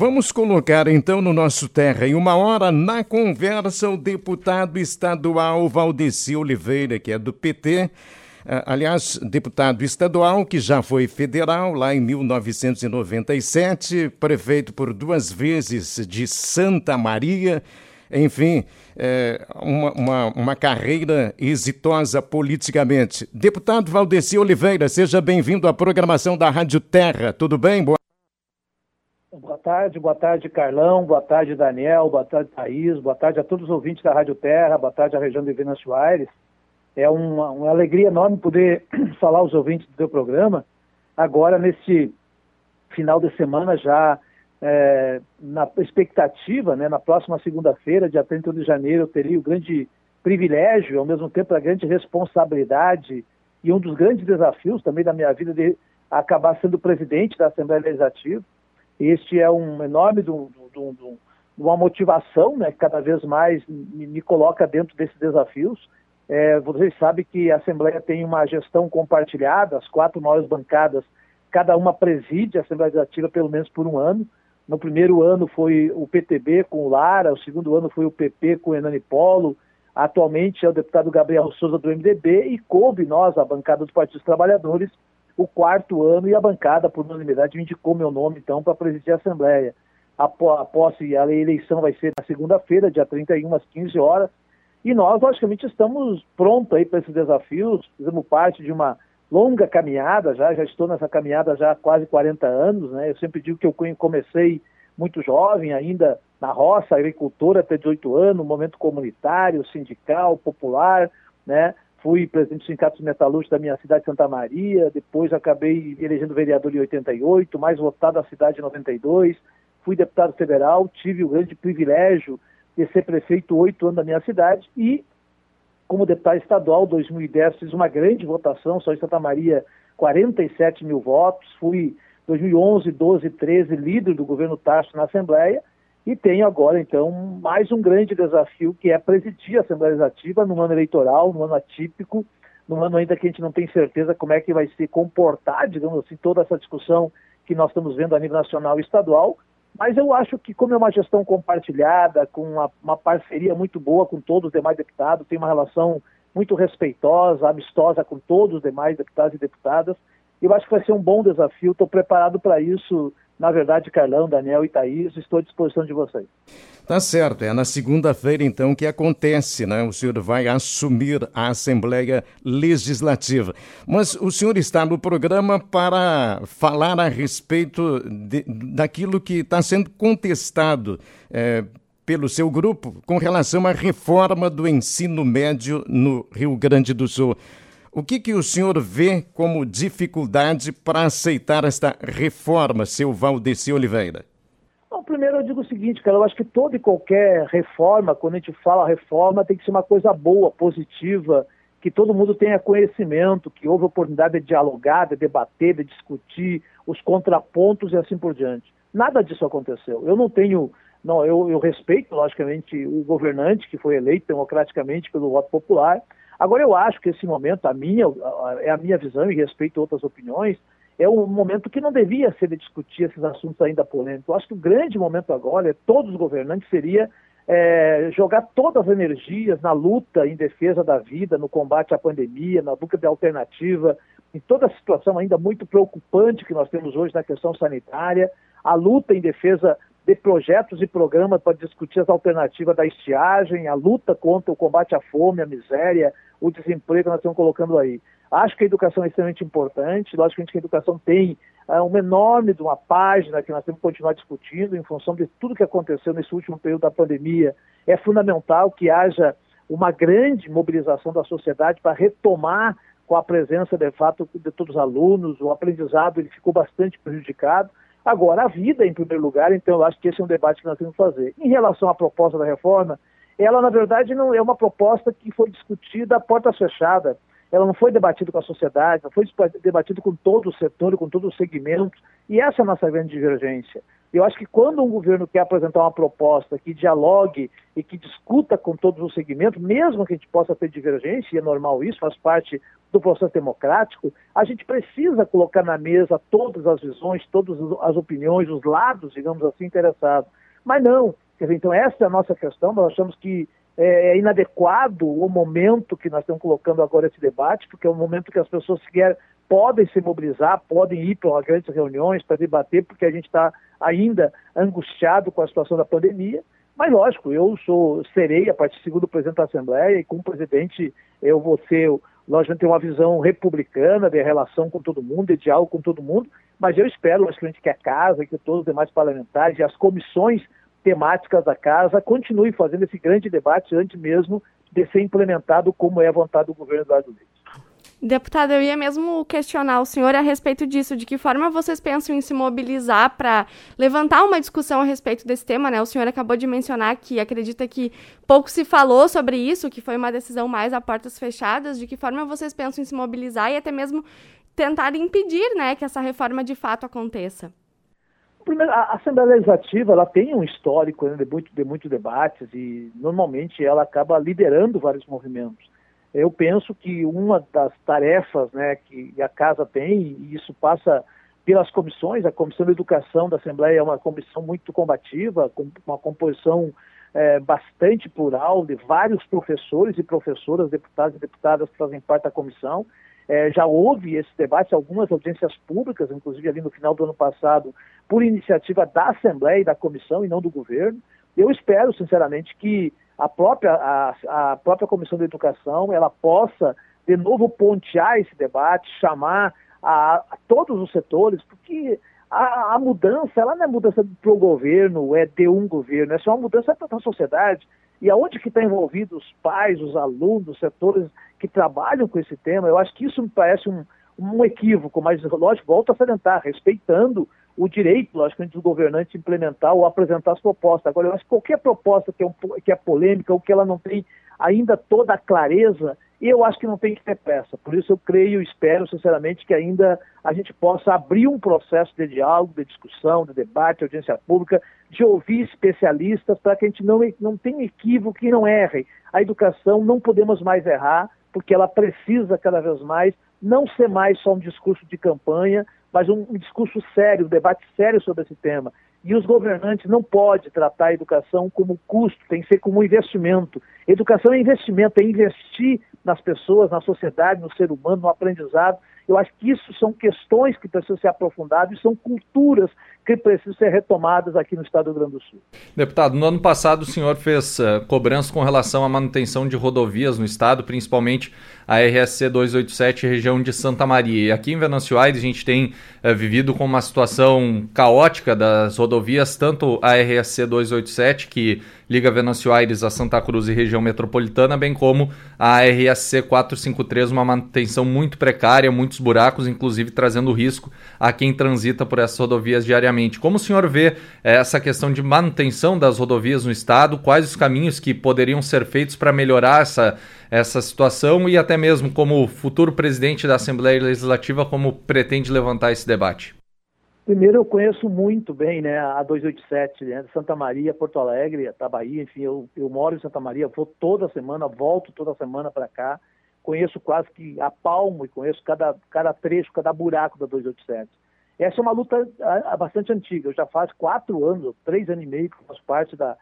Vamos colocar então no nosso Terra em uma hora na conversa o deputado estadual Valdeci Oliveira, que é do PT. Ah, aliás, deputado estadual que já foi federal lá em 1997, prefeito por duas vezes de Santa Maria. Enfim, é, uma, uma, uma carreira exitosa politicamente. Deputado Valdeci Oliveira, seja bem-vindo à programação da Rádio Terra. Tudo bem? Boa Boa tarde, boa tarde, Carlão, boa tarde, Daniel, boa tarde, Thaís, boa tarde a todos os ouvintes da Rádio Terra, boa tarde à região de Venâncio Aires. É uma, uma alegria enorme poder falar aos ouvintes do teu programa, agora nesse final de semana já é, na expectativa, né, na próxima segunda-feira, dia 31 de janeiro, eu teria o grande privilégio, ao mesmo tempo a grande responsabilidade e um dos grandes desafios também da minha vida de acabar sendo presidente da Assembleia Legislativa este é um enorme de, uma motivação, né, que cada vez mais me, me coloca dentro desses desafios. É, vocês sabem que a Assembleia tem uma gestão compartilhada, as quatro maiores bancadas, cada uma preside a Assembleia Legislativa pelo menos por um ano. No primeiro ano foi o PTB com o Lara, o segundo ano foi o PP com o Enani Polo, atualmente é o deputado Gabriel Souza do MDB e coube nós, a bancada dos Partidos Trabalhadores, o quarto ano e a bancada, por unanimidade, me indicou meu nome, então, para presidir a Assembleia. A, a posse, a eleição vai ser na segunda-feira, dia 31, às 15 horas, e nós, logicamente, estamos prontos aí para esses desafios, fizemos parte de uma longa caminhada já, já estou nessa caminhada já há quase 40 anos, né? Eu sempre digo que eu comecei muito jovem, ainda na roça, agricultora, até 18 anos, momento comunitário, sindical, popular, né? Fui presidente do Sindicato dos Metalúrgicos da minha cidade, Santa Maria, depois acabei elegendo vereador em 88, mais votado da cidade em 92, fui deputado federal, tive o grande privilégio de ser prefeito oito anos da minha cidade e, como deputado estadual, 2010, fiz uma grande votação, só em Santa Maria, 47 mil votos, fui 2011, 12, 13 líder do governo Tasso na Assembleia, e tenho agora, então, mais um grande desafio, que é presidir a Assembleia Legislativa no ano eleitoral, no ano atípico, no ano ainda que a gente não tem certeza como é que vai se comportar, digamos assim, toda essa discussão que nós estamos vendo a nível nacional e estadual. Mas eu acho que, como é uma gestão compartilhada, com uma, uma parceria muito boa com todos os demais deputados, tem uma relação muito respeitosa, amistosa com todos os demais deputados e deputadas, eu acho que vai ser um bom desafio, estou preparado para isso na verdade, Carlão, Daniel e Thaís, estou à disposição de vocês. Tá certo, é na segunda-feira então que acontece, né? O senhor vai assumir a Assembleia Legislativa. Mas o senhor está no programa para falar a respeito de, daquilo que está sendo contestado é, pelo seu grupo com relação à reforma do ensino médio no Rio Grande do Sul. O que, que o senhor vê como dificuldade para aceitar esta reforma, seu Valdeci Oliveira? Bom, primeiro eu digo o seguinte, cara, eu acho que toda e qualquer reforma, quando a gente fala reforma, tem que ser uma coisa boa, positiva, que todo mundo tenha conhecimento, que houve oportunidade de dialogar, de debater, de discutir os contrapontos e assim por diante. Nada disso aconteceu. Eu não tenho, não, eu, eu respeito, logicamente, o governante que foi eleito democraticamente pelo voto popular, Agora, eu acho que esse momento, a minha, é a minha visão e respeito outras opiniões, é um momento que não devia ser de discutir esses assuntos ainda polêmicos. Eu acho que o grande momento agora, é todos os governantes, seria é, jogar todas as energias na luta em defesa da vida, no combate à pandemia, na busca de alternativa, em toda a situação ainda muito preocupante que nós temos hoje na questão sanitária, a luta em defesa de projetos e programas para discutir as alternativas da estiagem, a luta contra o combate à fome, à miséria, o desemprego que nós estamos colocando aí. Acho que a educação é extremamente importante, logicamente que a educação tem é, uma enorme de uma página que nós temos que continuar discutindo em função de tudo que aconteceu nesse último período da pandemia. É fundamental que haja uma grande mobilização da sociedade para retomar com a presença, de fato, de todos os alunos, o aprendizado ele ficou bastante prejudicado, Agora, a vida em primeiro lugar, então eu acho que esse é um debate que nós temos que fazer. Em relação à proposta da reforma, ela na verdade não é uma proposta que foi discutida a porta fechada. Ela não foi debatida com a sociedade, não foi debatida com todo o setor, com todo o segmento, e essa é a nossa grande divergência. Eu acho que quando um governo quer apresentar uma proposta que dialogue e que discuta com todos os segmentos, mesmo que a gente possa ter divergência, e é normal isso, faz parte do processo democrático, a gente precisa colocar na mesa todas as visões, todas as opiniões, os lados, digamos assim, interessados. Mas não. Dizer, então, essa é a nossa questão. Nós achamos que é, é inadequado o momento que nós estamos colocando agora esse debate, porque é um momento que as pessoas sequer podem se mobilizar, podem ir para grandes reuniões para debater, porque a gente está ainda angustiado com a situação da pandemia. Mas, lógico, eu sou, serei, a partir segundo o presidente da Assembleia, e como presidente eu vou ser, logicamente, ter uma visão republicana de relação com todo mundo, de diálogo com todo mundo, mas eu espero, logicamente, que a Casa, que todos os demais parlamentares e as comissões temáticas da casa continue fazendo esse grande debate antes mesmo de ser implementado como é a vontade do governo Eduardo Leite. Deputado, eu ia mesmo questionar o senhor a respeito disso, de que forma vocês pensam em se mobilizar para levantar uma discussão a respeito desse tema, né? O senhor acabou de mencionar que acredita que pouco se falou sobre isso, que foi uma decisão mais a portas fechadas, de que forma vocês pensam em se mobilizar e até mesmo tentar impedir, né, que essa reforma de fato aconteça? Primeiro, a Assembleia Legislativa ela tem um histórico né, de, muito, de muitos debates e normalmente ela acaba liderando vários movimentos. Eu penso que uma das tarefas né, que a Casa tem, e isso passa pelas comissões, a Comissão de Educação da Assembleia é uma comissão muito combativa, com uma composição é, bastante plural de vários professores e professoras, deputados e deputadas que fazem parte da comissão. É, já houve esse debate, algumas audiências públicas, inclusive ali no final do ano passado, por iniciativa da Assembleia e da Comissão e não do governo. Eu espero, sinceramente, que a própria, a, a própria Comissão de Educação ela possa, de novo, pontear esse debate, chamar a, a todos os setores, porque a, a, mudança, ela não é mudança para o governo, é de um governo, é só uma mudança para a sociedade. E aonde que está envolvido os pais, os alunos, os setores que trabalham com esse tema, eu acho que isso me parece um, um equívoco, mas, lógico, volto a salientar, respeitando o direito, logicamente, do governante implementar ou apresentar as propostas. Agora, eu acho que qualquer proposta que é, um, que é polêmica ou que ela não tem ainda toda a clareza, eu acho que não tem que ter pressa. Por isso eu creio e espero, sinceramente, que ainda a gente possa abrir um processo de diálogo, de discussão, de debate, de audiência pública, de ouvir especialistas para que a gente não, não tenha equívoco e não erre. A educação não podemos mais errar, porque ela precisa cada vez mais não ser mais só um discurso de campanha, mas um, um discurso sério, um debate sério sobre esse tema. E os governantes não podem tratar a educação como custo, tem que ser como um investimento. Educação é investimento, é investir nas pessoas, na sociedade, no ser humano, no aprendizado. Eu acho que isso são questões que precisam ser aprofundadas e são culturas que precisam ser retomadas aqui no estado do Rio Grande do Sul. Deputado, no ano passado o senhor fez uh, cobrança com relação à manutenção de rodovias no estado, principalmente a RSC 287, região de Santa Maria. E aqui em Venâncio Aires a gente tem uh, vivido com uma situação caótica das rodovias, tanto a RSC 287, que liga Venâncio Aires a Santa Cruz e região metropolitana, bem como a RSC 453, uma manutenção muito precária, muitos buracos, inclusive trazendo risco a quem transita por essas rodovias diariamente. Como o senhor vê eh, essa questão de manutenção das rodovias no estado? Quais os caminhos que poderiam ser feitos para melhorar essa, essa situação e até mesmo como futuro presidente da Assembleia Legislativa, como pretende levantar esse debate? Primeiro, eu conheço muito bem né, a 287, né, Santa Maria, Porto Alegre, Tabaí, enfim, eu, eu moro em Santa Maria, vou toda semana, volto toda semana para cá, conheço quase que a palmo e conheço cada, cada trecho, cada buraco da 287. Essa é uma luta bastante antiga, eu já faz quatro anos, três anos e meio que faço parte da,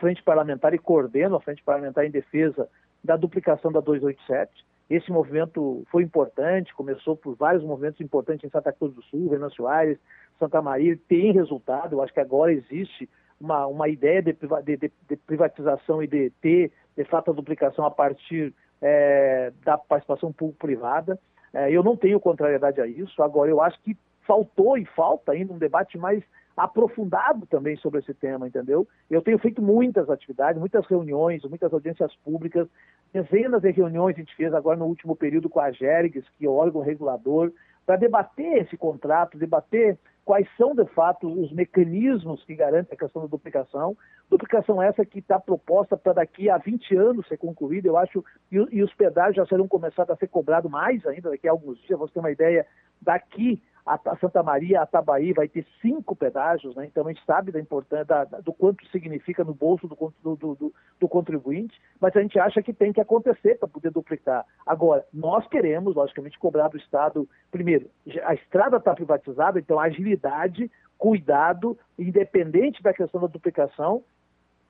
Frente Parlamentar e coordeno a Frente Parlamentar em defesa da duplicação da 287. Esse movimento foi importante, começou por vários movimentos importantes em Santa Cruz do Sul, Venâncio Aires, Santa Maria, tem resultado. Eu acho que agora existe uma, uma ideia de, de, de privatização e de ter, de fato, a duplicação a partir é, da participação público-privada. É, eu não tenho contrariedade a isso. Agora, eu acho que faltou e falta ainda um debate mais aprofundado também sobre esse tema, entendeu? Eu tenho feito muitas atividades, muitas reuniões, muitas audiências públicas, dezenas de reuniões a gente fez agora no último período com a Gergs, que é o órgão regulador, para debater esse contrato, debater quais são, de fato, os mecanismos que garantem a questão da duplicação. Duplicação essa que está proposta para daqui a 20 anos ser concluída, eu acho, e, e os pedágios já serão começados a ser cobrados mais ainda daqui a alguns dias. Você tem uma ideia, daqui a Santa Maria, a Tabaí vai ter cinco pedágios, né? então a gente sabe da importância, da, do quanto significa no bolso do, do, do, do, contribuinte, mas a gente acha que tem que acontecer para poder duplicar. Agora, nós queremos, logicamente, cobrar do Estado, primeiro, a estrada está privatizada, então agilidade, cuidado, independente da questão da duplicação,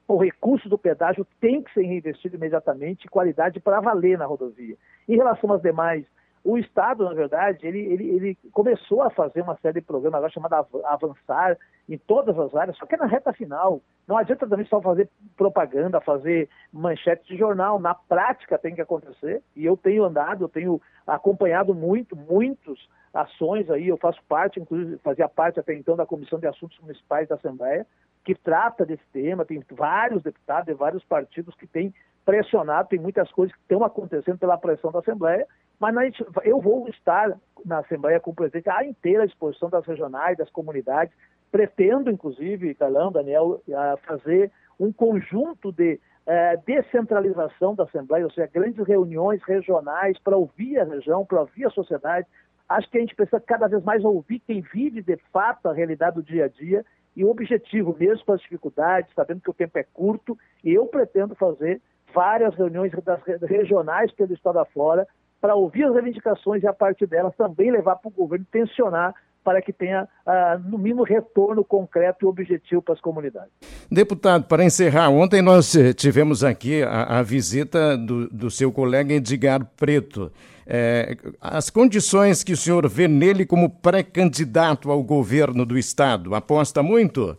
o recurso do pedágio tem que ser reinvestido imediatamente, qualidade para valer na rodovia. Em relação às demais o Estado, na verdade, ele, ele, ele começou a fazer uma série de programas agora chamada Avançar em todas as áreas, só que é na reta final. Não adianta também só fazer propaganda, fazer manchete de jornal. Na prática tem que acontecer. E eu tenho andado, eu tenho acompanhado muito, muitas ações aí. Eu faço parte, inclusive fazia parte até então da Comissão de Assuntos Municipais da Assembleia, que trata desse tema. Tem vários deputados de vários partidos que têm pressionado, tem muitas coisas que estão acontecendo pela pressão da Assembleia mas gente, eu vou estar na Assembleia com o presidente à inteira disposição das regionais, das comunidades. Pretendo, inclusive, Carlão, Daniel, fazer um conjunto de é, descentralização da Assembleia, ou seja, grandes reuniões regionais para ouvir a região, para ouvir a sociedade. Acho que a gente precisa cada vez mais ouvir quem vive de fato a realidade do dia a dia e o objetivo, mesmo com as dificuldades, sabendo que o tempo é curto, e eu pretendo fazer várias reuniões das regionais pelo estado afora para ouvir as reivindicações e, a partir delas, também levar para o governo tensionar para que tenha, ah, no mínimo, retorno concreto e objetivo para as comunidades. Deputado, para encerrar, ontem nós eh, tivemos aqui a, a visita do, do, seu colega Edgar Preto. É, as condições que o senhor vê nele como pré-candidato ao governo do Estado, aposta muito?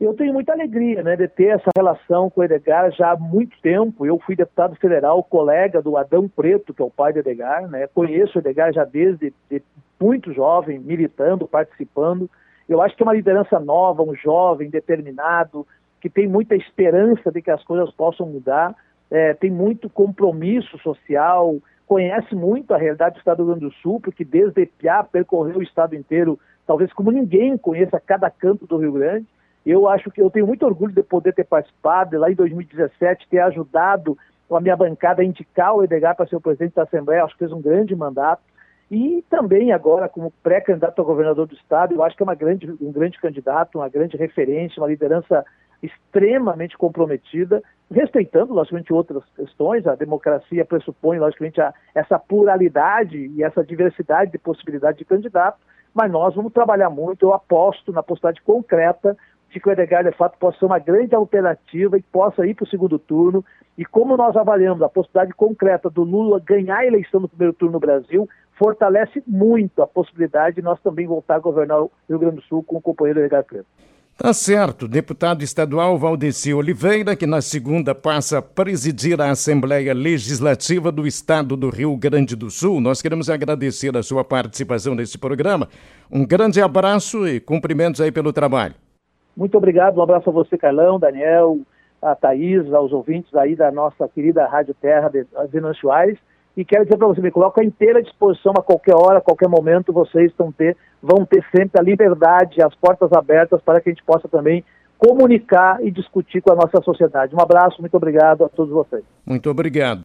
Eu tenho muita alegria né, de ter essa relação com o Edgar já há muito tempo. Eu fui deputado federal, colega do Adão Preto, que é o pai do Edgar. Né? Conheço o Edgar já desde de muito jovem, militando, participando. Eu acho que é uma liderança nova, um jovem determinado, que tem muita esperança de que as coisas possam mudar, é, tem muito compromisso social, conhece muito a realidade do Estado do Rio Grande do Sul, porque desde Piá percorreu o Estado inteiro, talvez como ninguém conheça cada canto do Rio Grande. Eu acho que eu tenho muito orgulho de poder ter participado, lá em 2017, ter ajudado a minha bancada a indicar o Edgar para ser o presidente da Assembleia, acho que fez um grande mandato. E também agora, como pré-candidato a governador do Estado, eu acho que é uma grande, um grande candidato, uma grande referência, uma liderança extremamente comprometida, respeitando, logicamente, outras questões. A democracia pressupõe, logicamente, a, essa pluralidade e essa diversidade de possibilidades de candidato, mas nós vamos trabalhar muito. Eu aposto na possibilidade concreta de que o Edgar, de fato, possa ser uma grande alternativa e possa ir para o segundo turno. E como nós avaliamos a possibilidade concreta do Lula ganhar a eleição no primeiro turno no Brasil, fortalece muito a possibilidade de nós também voltar a governar o Rio Grande do Sul com o companheiro Edgar Preto. Tá certo. Deputado estadual Valdeci Oliveira, que na segunda passa a presidir a Assembleia Legislativa do Estado do Rio Grande do Sul. Nós queremos agradecer a sua participação nesse programa. Um grande abraço e cumprimentos aí pelo trabalho. Muito obrigado, um abraço a você, Carlão, Daniel, a Thaís, aos ouvintes aí da nossa querida Rádio Terra de Venâncio Aires. E quero dizer para você, me coloco à inteira disposição a qualquer hora, a qualquer momento, vocês ter, vão ter sempre a liberdade, as portas abertas para que a gente possa também comunicar e discutir com a nossa sociedade. Um abraço, muito obrigado a todos vocês. Muito obrigado.